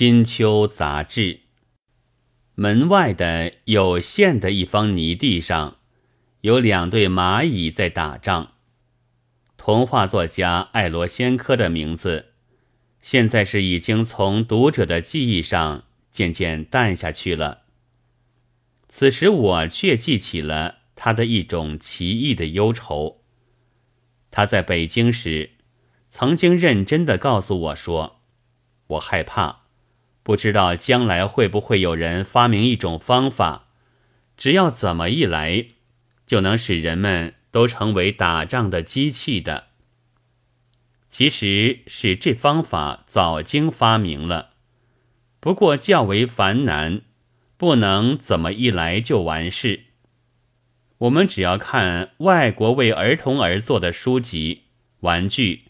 新秋杂志。门外的有限的一方泥地上，有两对蚂蚁在打仗。童话作家艾罗先科的名字，现在是已经从读者的记忆上渐渐淡下去了。此时我却记起了他的一种奇异的忧愁。他在北京时，曾经认真的告诉我说：“我害怕，不知道将来会不会有人发明一种方法，只要怎么一来，就能使人们都成为打仗的机器的。其实是这方法早经发明了，不过较为繁难。”不能怎么一来就完事。我们只要看外国为儿童而做的书籍、玩具，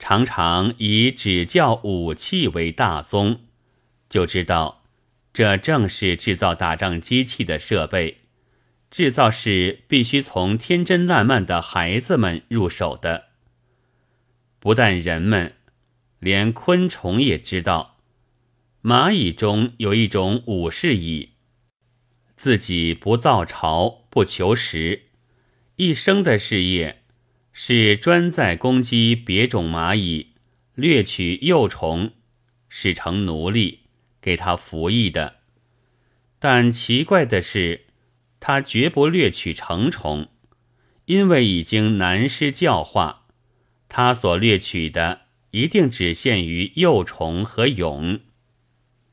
常常以指教武器为大宗，就知道这正是制造打仗机器的设备。制造是必须从天真烂漫的孩子们入手的。不但人们，连昆虫也知道。蚂蚁中有一种武士蚁，自己不造巢，不求食，一生的事业是专在攻击别种蚂蚁，掠取幼虫，使成奴隶，给他服役的。但奇怪的是，他绝不掠取成虫，因为已经难施教化，他所掠取的一定只限于幼虫和蛹。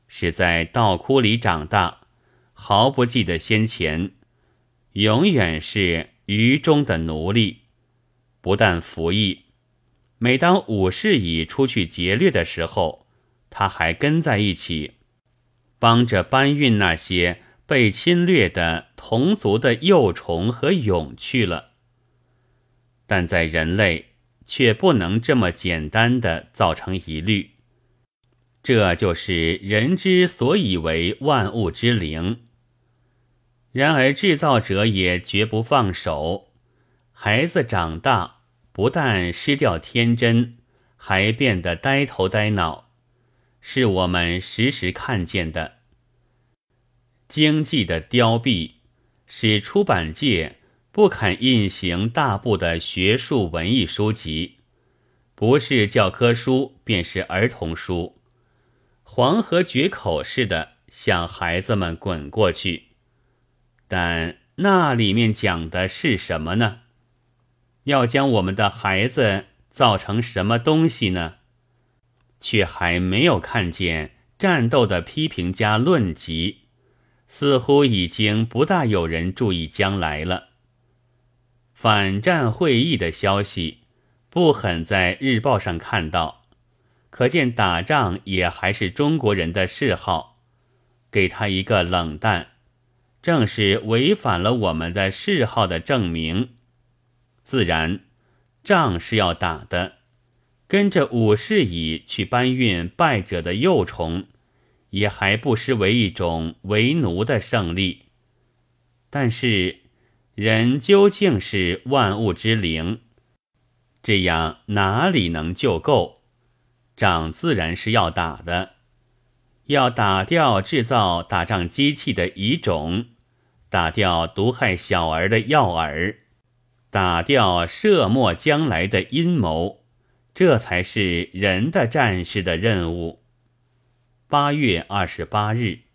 是在稻窟里长大，毫不记得先前，永远是愚中的奴隶。不但服役，每当武士乙出去劫掠的时候，他还跟在一起，帮着搬运那些被侵略的同族的幼虫和蛹去了。但在人类，却不能这么简单的造成疑虑。这就是人之所以为万物之灵。然而制造者也绝不放手。孩子长大，不但失掉天真，还变得呆头呆脑，是我们时时看见的。经济的凋敝，使出版界不肯印行大部的学术文艺书籍，不是教科书，便是儿童书。黄河决口似的向孩子们滚过去，但那里面讲的是什么呢？要将我们的孩子造成什么东西呢？却还没有看见战斗的批评家论及，似乎已经不大有人注意将来了。反战会议的消息，不很在日报上看到。可见打仗也还是中国人的嗜好，给他一个冷淡，正是违反了我们的嗜好的证明。自然，仗是要打的，跟着武士乙去搬运败者的幼虫，也还不失为一种为奴的胜利。但是，人究竟是万物之灵，这样哪里能救够？仗自然是要打的，要打掉制造打仗机器的蚁种，打掉毒害小儿的药饵，打掉设没将来的阴谋，这才是人的战士的任务。八月二十八日。